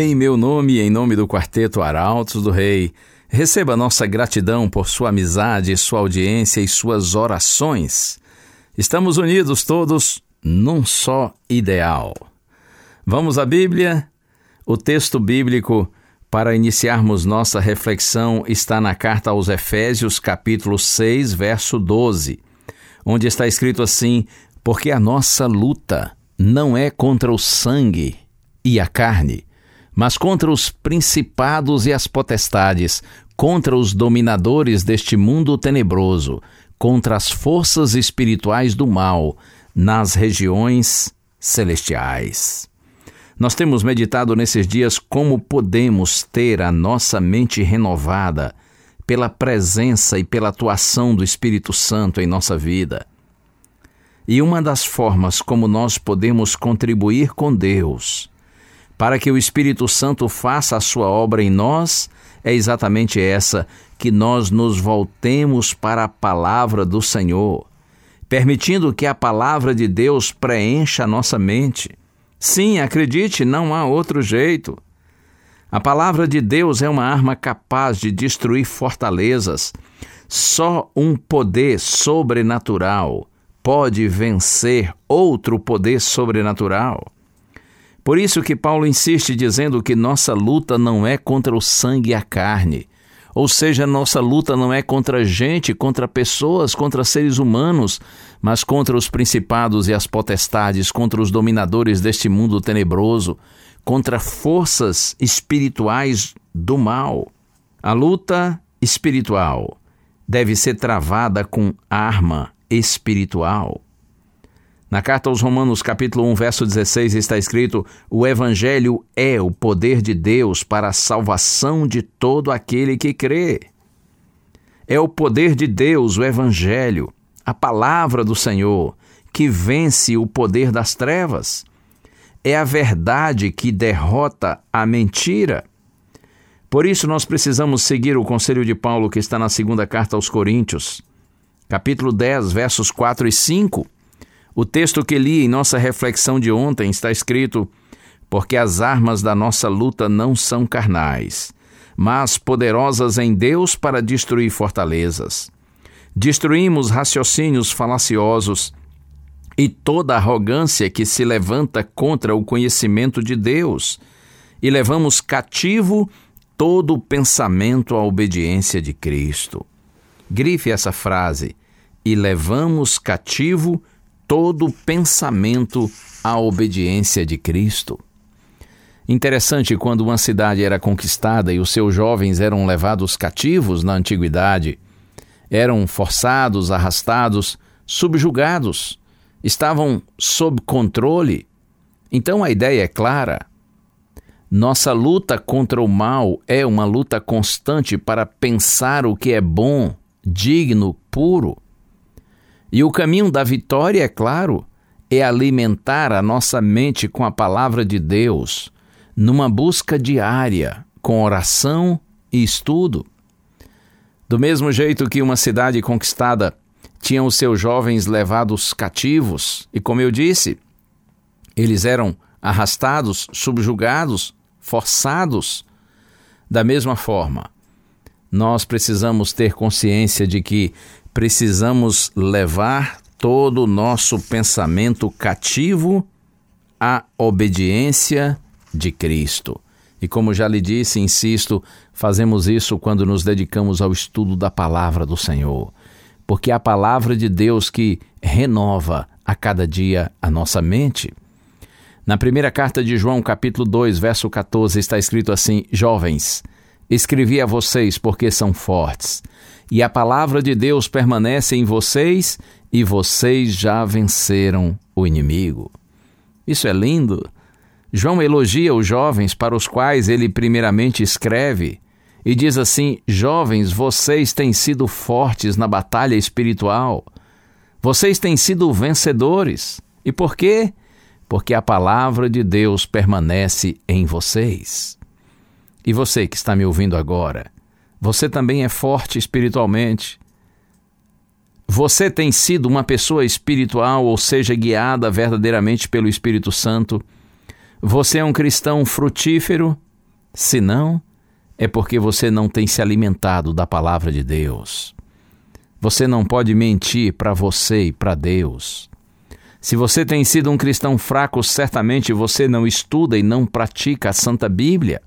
Em meu nome e em nome do Quarteto Arautos do Rei, receba nossa gratidão por sua amizade, sua audiência e suas orações. Estamos unidos todos num só ideal. Vamos à Bíblia? O texto bíblico para iniciarmos nossa reflexão está na carta aos Efésios, capítulo 6, verso 12, onde está escrito assim: Porque a nossa luta não é contra o sangue e a carne, mas contra os principados e as potestades, contra os dominadores deste mundo tenebroso, contra as forças espirituais do mal nas regiões celestiais. Nós temos meditado nesses dias como podemos ter a nossa mente renovada pela presença e pela atuação do Espírito Santo em nossa vida. E uma das formas como nós podemos contribuir com Deus para que o Espírito Santo faça a sua obra em nós é exatamente essa: que nós nos voltemos para a palavra do Senhor, permitindo que a palavra de Deus preencha a nossa mente. Sim, acredite, não há outro jeito. A palavra de Deus é uma arma capaz de destruir fortalezas. Só um poder sobrenatural pode vencer outro poder sobrenatural. Por isso que Paulo insiste dizendo que nossa luta não é contra o sangue e a carne. Ou seja, nossa luta não é contra gente, contra pessoas, contra seres humanos, mas contra os principados e as potestades, contra os dominadores deste mundo tenebroso, contra forças espirituais do mal. A luta espiritual deve ser travada com arma espiritual. Na carta aos Romanos, capítulo 1, verso 16, está escrito: O Evangelho é o poder de Deus para a salvação de todo aquele que crê. É o poder de Deus, o Evangelho, a palavra do Senhor, que vence o poder das trevas. É a verdade que derrota a mentira. Por isso, nós precisamos seguir o conselho de Paulo que está na segunda carta aos Coríntios, capítulo 10, versos 4 e 5 o texto que li em nossa reflexão de ontem está escrito: Porque as armas da nossa luta não são carnais, mas poderosas em Deus para destruir fortalezas. Destruímos raciocínios falaciosos e toda arrogância que se levanta contra o conhecimento de Deus, e levamos cativo todo o pensamento à obediência de Cristo. Grife essa frase: e levamos cativo todo pensamento à obediência de Cristo. Interessante quando uma cidade era conquistada e os seus jovens eram levados cativos na antiguidade, eram forçados, arrastados, subjugados, estavam sob controle. Então a ideia é clara. Nossa luta contra o mal é uma luta constante para pensar o que é bom, digno, puro. E o caminho da vitória, é claro, é alimentar a nossa mente com a palavra de Deus, numa busca diária, com oração e estudo. Do mesmo jeito que uma cidade conquistada tinha os seus jovens levados cativos, e como eu disse, eles eram arrastados, subjugados, forçados. Da mesma forma, nós precisamos ter consciência de que precisamos levar todo o nosso pensamento cativo à obediência de Cristo. E como já lhe disse, insisto, fazemos isso quando nos dedicamos ao estudo da palavra do Senhor, porque é a palavra de Deus que renova a cada dia a nossa mente. Na primeira carta de João, capítulo 2, verso 14, está escrito assim: Jovens, escrevi a vocês porque são fortes, e a palavra de Deus permanece em vocês, e vocês já venceram o inimigo. Isso é lindo. João elogia os jovens para os quais ele primeiramente escreve e diz assim: Jovens, vocês têm sido fortes na batalha espiritual. Vocês têm sido vencedores. E por quê? porque a palavra de Deus permanece em vocês. E você que está me ouvindo agora, você também é forte espiritualmente. Você tem sido uma pessoa espiritual, ou seja, guiada verdadeiramente pelo Espírito Santo. Você é um cristão frutífero? Se não, é porque você não tem se alimentado da palavra de Deus. Você não pode mentir para você e para Deus. Se você tem sido um cristão fraco, certamente você não estuda e não pratica a Santa Bíblia.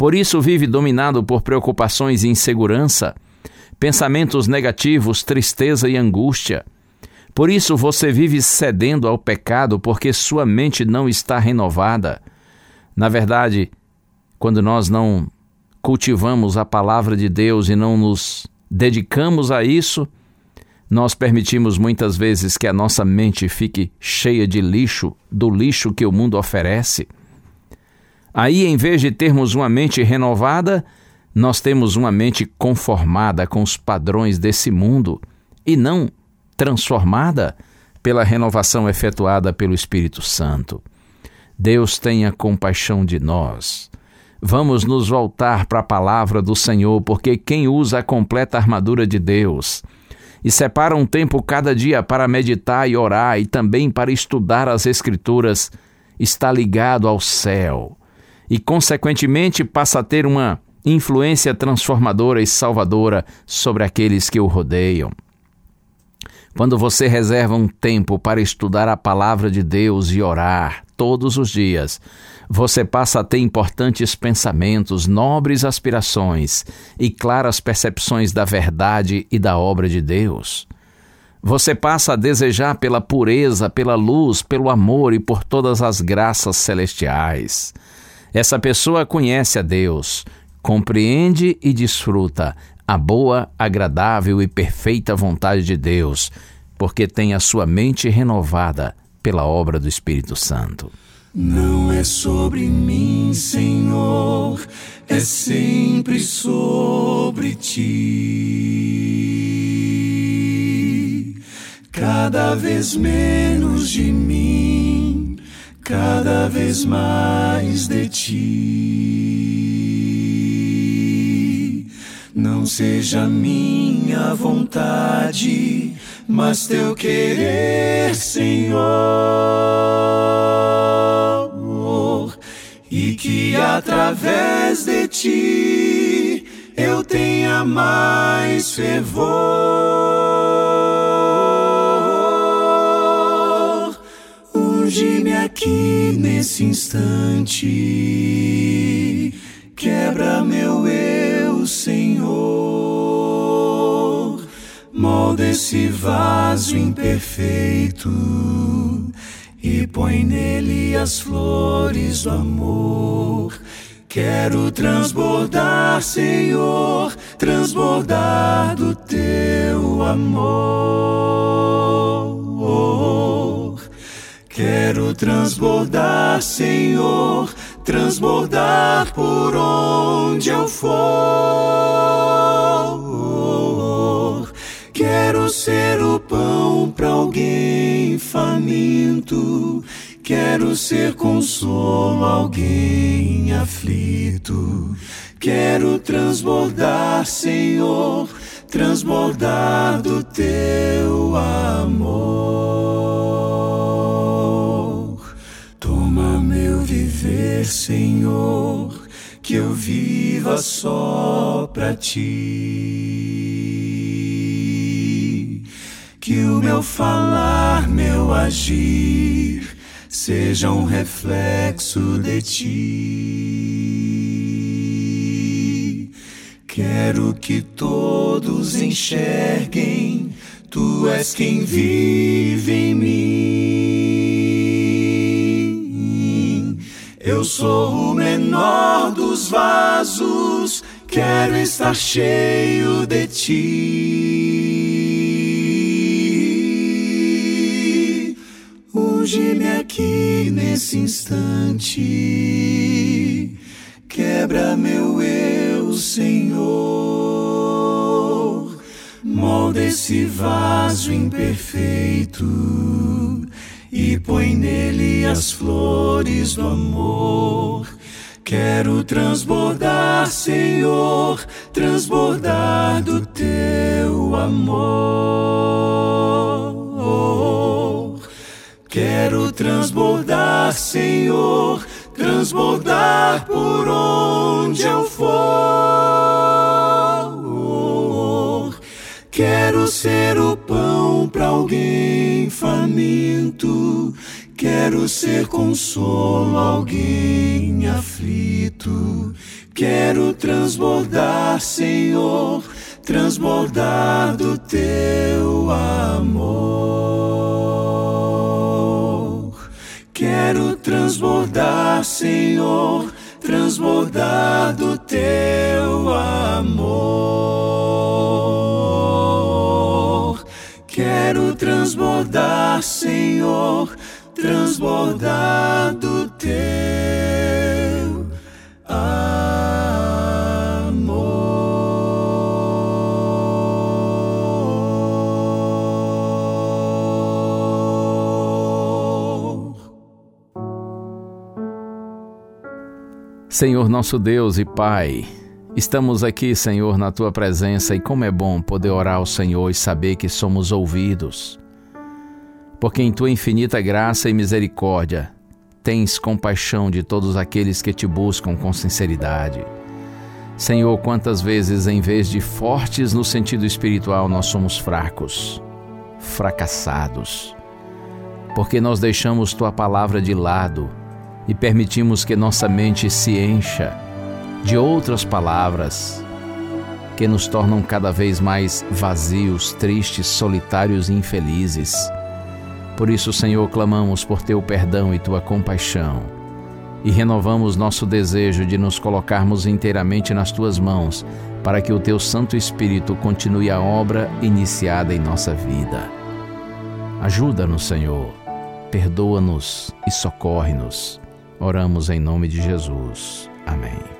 Por isso vive dominado por preocupações e insegurança, pensamentos negativos, tristeza e angústia. Por isso você vive cedendo ao pecado porque sua mente não está renovada. Na verdade, quando nós não cultivamos a palavra de Deus e não nos dedicamos a isso, nós permitimos muitas vezes que a nossa mente fique cheia de lixo, do lixo que o mundo oferece. Aí, em vez de termos uma mente renovada, nós temos uma mente conformada com os padrões desse mundo e não transformada pela renovação efetuada pelo Espírito Santo. Deus tenha compaixão de nós. Vamos nos voltar para a palavra do Senhor, porque quem usa a completa armadura de Deus e separa um tempo cada dia para meditar e orar e também para estudar as Escrituras, está ligado ao céu e, consequentemente, passa a ter uma influência transformadora e salvadora sobre aqueles que o rodeiam. Quando você reserva um tempo para estudar a palavra de Deus e orar todos os dias, você passa a ter importantes pensamentos, nobres aspirações e claras percepções da verdade e da obra de Deus. Você passa a desejar pela pureza, pela luz, pelo amor e por todas as graças celestiais. Essa pessoa conhece a Deus, compreende e desfruta a boa, agradável e perfeita vontade de Deus, porque tem a sua mente renovada pela obra do Espírito Santo. Não é sobre mim, Senhor, é sempre sobre ti. Cada vez menos de mim, cada vez mais de ti. Não seja minha vontade, mas teu querer, Senhor e que através de ti eu tenha mais fervor. Unge-me aqui nesse instante, quebra meu eu, Senhor, molda esse vaso imperfeito e põe nele as flores do amor. Quero transbordar, Senhor, transbordar do teu amor. Quero transbordar, Senhor, transbordar por onde eu for. Quero ser o pão para alguém faminto Quero ser consolo a alguém aflito. Quero transbordar, Senhor, transbordar do teu amor. Viver, Senhor, que eu viva só pra ti. Que o meu falar, meu agir, seja um reflexo de ti. Quero que todos enxerguem, tu és quem vive em mim. Sou o menor dos vasos, quero estar cheio de ti. Unge-me aqui nesse instante, quebra meu eu, Senhor. Molda esse vaso imperfeito e põe nele as flores do amor. Quero transbordar, Senhor, transbordar do teu amor. Quero transbordar, Senhor, transbordar por onde ser o pão para alguém faminto. Quero ser consolo a alguém aflito. Quero transbordar, Senhor, transbordar do teu amor. Quero transbordar, Senhor, transbordar do teu amor. Transbordar, Senhor, transbordar do teu amor. Senhor nosso Deus e Pai, estamos aqui, Senhor, na tua presença e como é bom poder orar ao Senhor e saber que somos ouvidos. Porque em tua infinita graça e misericórdia tens compaixão de todos aqueles que te buscam com sinceridade. Senhor, quantas vezes, em vez de fortes no sentido espiritual, nós somos fracos, fracassados, porque nós deixamos tua palavra de lado e permitimos que nossa mente se encha de outras palavras que nos tornam cada vez mais vazios, tristes, solitários e infelizes. Por isso, Senhor, clamamos por teu perdão e tua compaixão e renovamos nosso desejo de nos colocarmos inteiramente nas tuas mãos para que o teu Santo Espírito continue a obra iniciada em nossa vida. Ajuda-nos, Senhor, perdoa-nos e socorre-nos. Oramos em nome de Jesus. Amém.